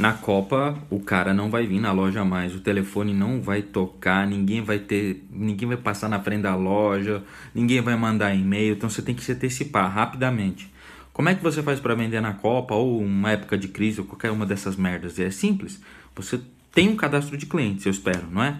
Na Copa, o cara não vai vir na loja mais, o telefone não vai tocar, ninguém vai ter, ninguém vai passar na frente da loja, ninguém vai mandar e-mail, então você tem que se antecipar rapidamente. Como é que você faz para vender na Copa ou uma época de crise ou qualquer uma dessas merdas? É simples. Você tem um cadastro de clientes, eu espero, não é?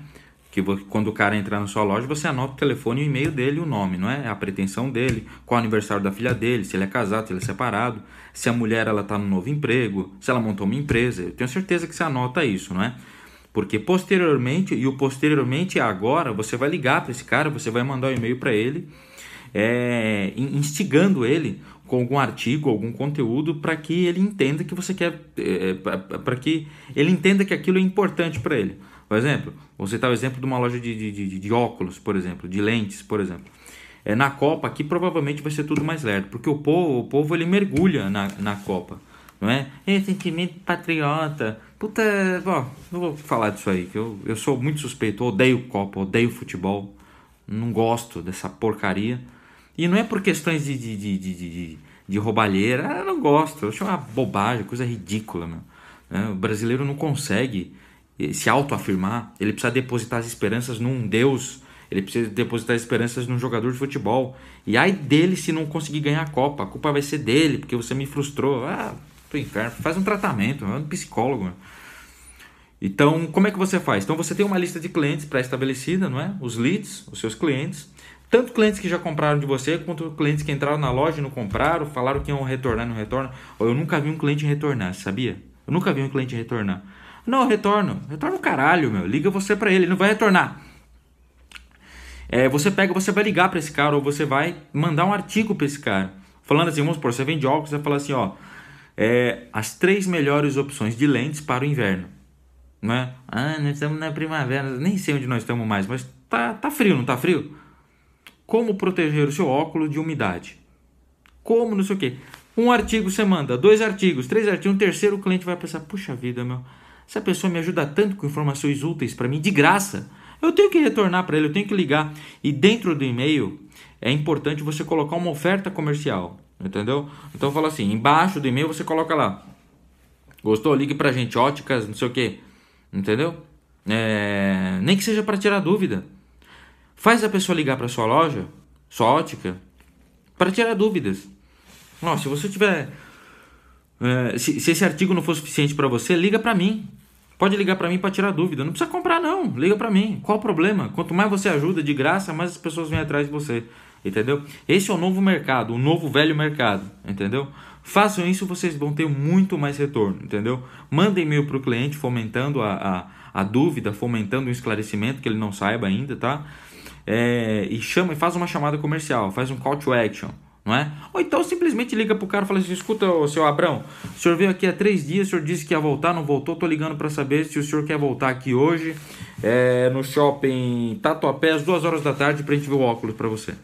Que quando o cara entrar na sua loja, você anota o telefone, o e-mail dele o nome, não é? A pretensão dele, qual é o aniversário da filha dele, se ele é casado, se ele é separado, se a mulher ela tá no novo emprego, se ela montou uma empresa. Eu tenho certeza que você anota isso, não é? Porque posteriormente, e o posteriormente é agora, você vai ligar para esse cara, você vai mandar um e-mail para ele, é, instigando ele com algum artigo, algum conteúdo, para que ele entenda que você quer, é, para que ele entenda que aquilo é importante para ele. Por exemplo, você está o exemplo de uma loja de, de, de, de, óculos, por exemplo, de lentes, por exemplo. É, na Copa aqui provavelmente vai ser tudo mais lerdo, porque o povo, o povo ele mergulha na, na Copa, não é? É sentimento patriota. Puta, não vou falar disso aí, que eu, eu sou muito suspeito, odeio Copa, odeio futebol, não gosto dessa porcaria. E não é por questões de, de, de, de, de, de roubalheira, eu não gosto, eu acho uma bobagem, coisa ridícula, meu. É, o brasileiro não consegue se autoafirmar, ele precisa depositar as esperanças num Deus, ele precisa depositar as esperanças num jogador de futebol. E ai dele se não conseguir ganhar a Copa, a culpa vai ser dele, porque você me frustrou. Ah, pro inferno, faz um tratamento, é um psicólogo. Então, como é que você faz? Então, você tem uma lista de clientes pré-estabelecida, não é? Os leads, os seus clientes. Tanto clientes que já compraram de você, quanto clientes que entraram na loja e não compraram, falaram que iam retornar e não retornam. Eu nunca vi um cliente retornar, sabia? Eu nunca vi um cliente retornar. Não, retorno. Retorna o caralho, meu. Liga você para ele, ele não vai retornar. É, você pega, você vai ligar para esse cara ou você vai mandar um artigo para esse cara. Falando assim, vamos supor, você vende óculos, você vai falar assim, ó, é, as três melhores opções de lentes para o inverno. Né? Ah, nós estamos na primavera, nem sei onde nós estamos mais, mas tá, tá frio, não tá frio? Como proteger o seu óculos de umidade? Como não sei o quê. Um artigo você manda, dois artigos, três artigos, um terceiro o cliente vai pensar, puxa vida, meu, essa pessoa me ajuda tanto com informações úteis para mim, de graça. Eu tenho que retornar para ele, eu tenho que ligar. E dentro do e-mail é importante você colocar uma oferta comercial, entendeu? Então fala assim, embaixo do e-mail você coloca lá. Gostou? Ligue pra gente, óticas, não sei o que. Entendeu? É... Nem que seja para tirar dúvida. Faz a pessoa ligar para sua loja, sua ótica, para tirar dúvidas. Nossa, se você tiver. É, se, se esse artigo não for suficiente para você, liga para mim. Pode ligar para mim para tirar dúvida. Não precisa comprar, não. Liga para mim. Qual o problema? Quanto mais você ajuda de graça, mais as pessoas vêm atrás de você. Entendeu? Esse é o novo mercado, o novo velho mercado. Entendeu? Façam isso, vocês vão ter muito mais retorno. Entendeu? Mandem e-mail para o cliente fomentando a, a, a, dúvida, fomentando o esclarecimento que ele não saiba ainda, tá? É, e chama e faz uma chamada comercial, faz um call to action não é? Ou então simplesmente liga pro cara e fala assim: escuta, o seu Abrão, o senhor veio aqui há três dias, o senhor disse que ia voltar, não voltou, tô ligando para saber se o senhor quer voltar aqui hoje é, no shopping Tatuapé às duas horas da tarde pra gente ver o óculos para você.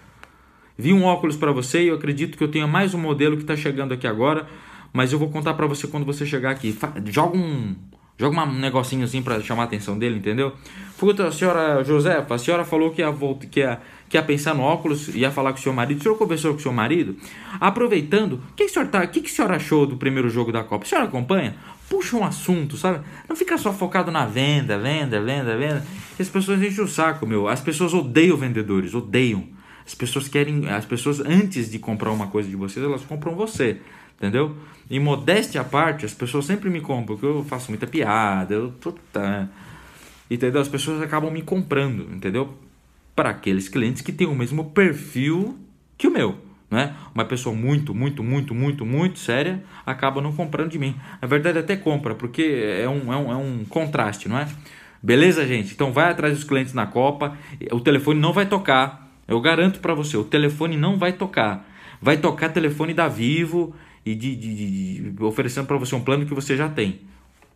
Vi um óculos para você e eu acredito que eu tenha mais um modelo que está chegando aqui agora, mas eu vou contar para você quando você chegar aqui. Joga um, Joga um negocinho assim para chamar a atenção dele, entendeu? Puta, a senhora Josefa, a senhora falou que ia, voltar, que, ia, que ia pensar no óculos, ia falar com o seu marido. O senhor conversou com o seu marido? Aproveitando, o que, tá, que, que a senhora achou do primeiro jogo da Copa? A senhora acompanha? Puxa um assunto, sabe? Não fica só focado na venda, venda, venda, venda. As pessoas enchem o saco, meu. As pessoas odeiam vendedores, odeiam. As pessoas querem. As pessoas, antes de comprar uma coisa de vocês, elas compram você entendeu? Em modéstia à parte, as pessoas sempre me compram, porque eu faço muita piada, eu puta, entendeu? As pessoas acabam me comprando, entendeu? Para aqueles clientes que têm o mesmo perfil que o meu, né? Uma pessoa muito, muito, muito, muito, muito séria acaba não comprando de mim. Na verdade, até compra, porque é um, é um, é um contraste, não é? Beleza, gente? Então vai atrás dos clientes na Copa. O telefone não vai tocar. Eu garanto para você, o telefone não vai tocar. Vai tocar telefone da Vivo, e de, de, de oferecendo para você um plano que você já tem.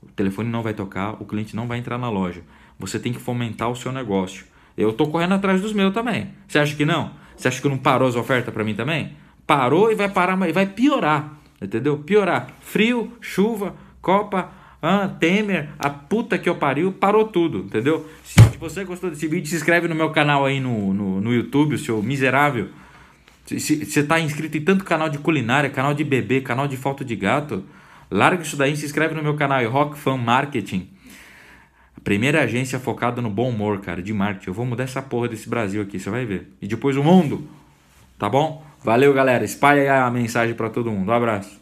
O telefone não vai tocar, o cliente não vai entrar na loja. Você tem que fomentar o seu negócio. Eu estou correndo atrás dos meus também. Você acha que não? Você acha que não parou as ofertas para mim também? Parou e vai parar, e vai piorar. Entendeu? Piorar. Frio, chuva, Copa, ah, Temer, a puta que eu pariu, parou tudo, entendeu? Se você gostou desse vídeo, se inscreve no meu canal aí no, no, no YouTube, o seu miserável. Você está inscrito em tanto canal de culinária, canal de bebê, canal de foto de gato. Larga isso daí, se inscreve no meu canal, Rock Fan Marketing. A primeira agência focada no bom humor, cara, de marketing. Eu vou mudar essa porra desse Brasil aqui, você vai ver. E depois o mundo. Tá bom? Valeu, galera. Espalha a mensagem para todo mundo. Um abraço.